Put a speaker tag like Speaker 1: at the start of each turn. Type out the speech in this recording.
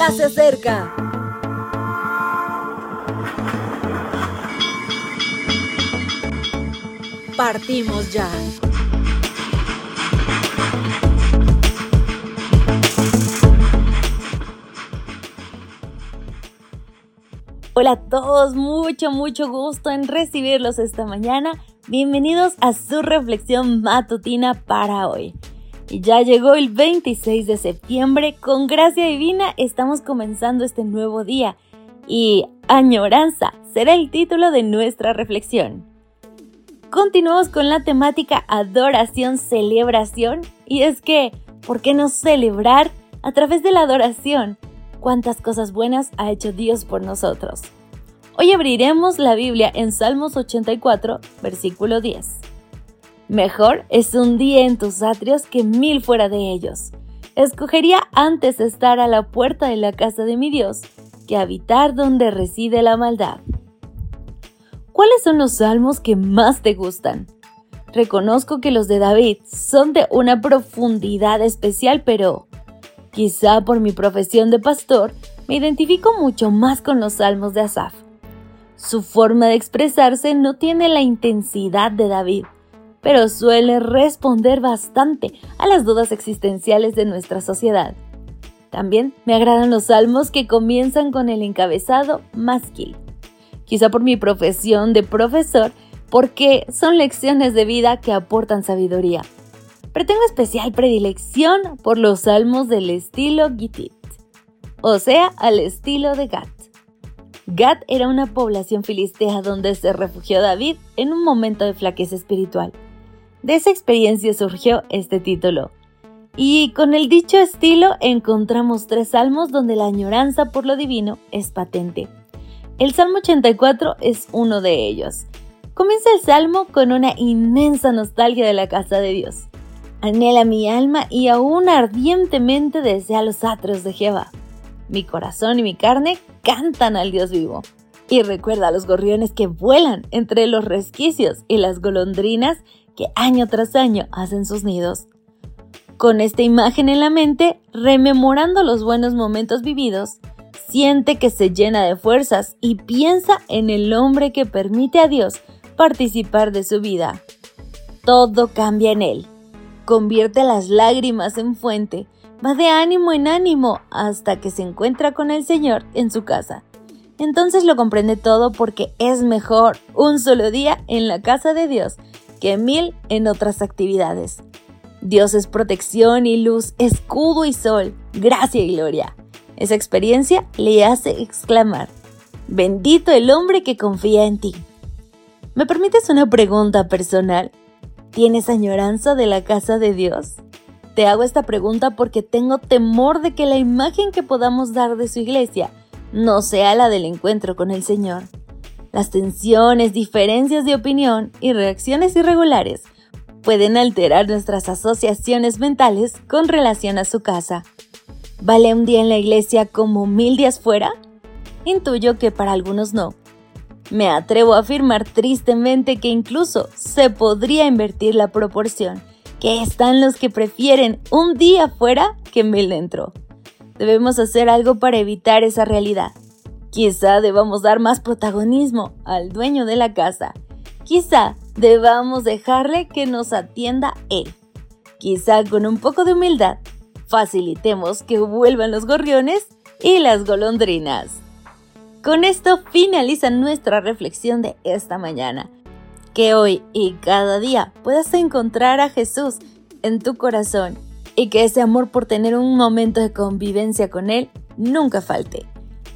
Speaker 1: ya se acerca. Partimos ya. Hola a todos, mucho, mucho gusto en recibirlos esta mañana. Bienvenidos a su reflexión matutina para hoy. Y ya llegó el 26 de septiembre, con gracia divina estamos comenzando este nuevo día. Y añoranza será el título de nuestra reflexión. Continuamos con la temática adoración, celebración. Y es que, ¿por qué no celebrar a través de la adoración? Cuántas cosas buenas ha hecho Dios por nosotros. Hoy abriremos la Biblia en Salmos 84, versículo 10. Mejor es un día en tus atrios que mil fuera de ellos. Escogería antes estar a la puerta de la casa de mi Dios que habitar donde reside la maldad. ¿Cuáles son los salmos que más te gustan? Reconozco que los de David son de una profundidad especial, pero quizá por mi profesión de pastor me identifico mucho más con los salmos de Asaf. Su forma de expresarse no tiene la intensidad de David, pero suele responder bastante a las dudas existenciales de nuestra sociedad. También me agradan los salmos que comienzan con el encabezado Masquil. Quizá por mi profesión de profesor, porque son lecciones de vida que aportan sabiduría. Pero tengo especial predilección por los salmos del estilo Gitit, o sea, al estilo de Gat. Gat era una población filistea donde se refugió David en un momento de flaqueza espiritual. De esa experiencia surgió este título. Y con el dicho estilo encontramos tres salmos donde la añoranza por lo divino es patente. El Salmo 84 es uno de ellos. Comienza el salmo con una inmensa nostalgia de la casa de Dios. Anhela mi alma y aún ardientemente desea los atros de Jehová. Mi corazón y mi carne cantan al Dios vivo. Y recuerda a los gorriones que vuelan entre los resquicios y las golondrinas que año tras año hacen sus nidos. Con esta imagen en la mente, rememorando los buenos momentos vividos, siente que se llena de fuerzas y piensa en el hombre que permite a Dios participar de su vida. Todo cambia en él. Convierte las lágrimas en fuente, va de ánimo en ánimo hasta que se encuentra con el Señor en su casa. Entonces lo comprende todo porque es mejor un solo día en la casa de Dios que mil en otras actividades. Dios es protección y luz, escudo y sol, gracia y gloria. Esa experiencia le hace exclamar, bendito el hombre que confía en ti. ¿Me permites una pregunta personal? ¿Tienes añoranza de la casa de Dios? Te hago esta pregunta porque tengo temor de que la imagen que podamos dar de su iglesia no sea la del encuentro con el Señor. Las tensiones, diferencias de opinión y reacciones irregulares pueden alterar nuestras asociaciones mentales con relación a su casa. ¿Vale un día en la iglesia como mil días fuera? Intuyo que para algunos no. Me atrevo a afirmar tristemente que incluso se podría invertir la proporción, que están los que prefieren un día fuera que mil dentro. Debemos hacer algo para evitar esa realidad. Quizá debamos dar más protagonismo al dueño de la casa. Quizá debamos dejarle que nos atienda él. Quizá con un poco de humildad facilitemos que vuelvan los gorriones y las golondrinas. Con esto finaliza nuestra reflexión de esta mañana. Que hoy y cada día puedas encontrar a Jesús en tu corazón y que ese amor por tener un momento de convivencia con Él nunca falte.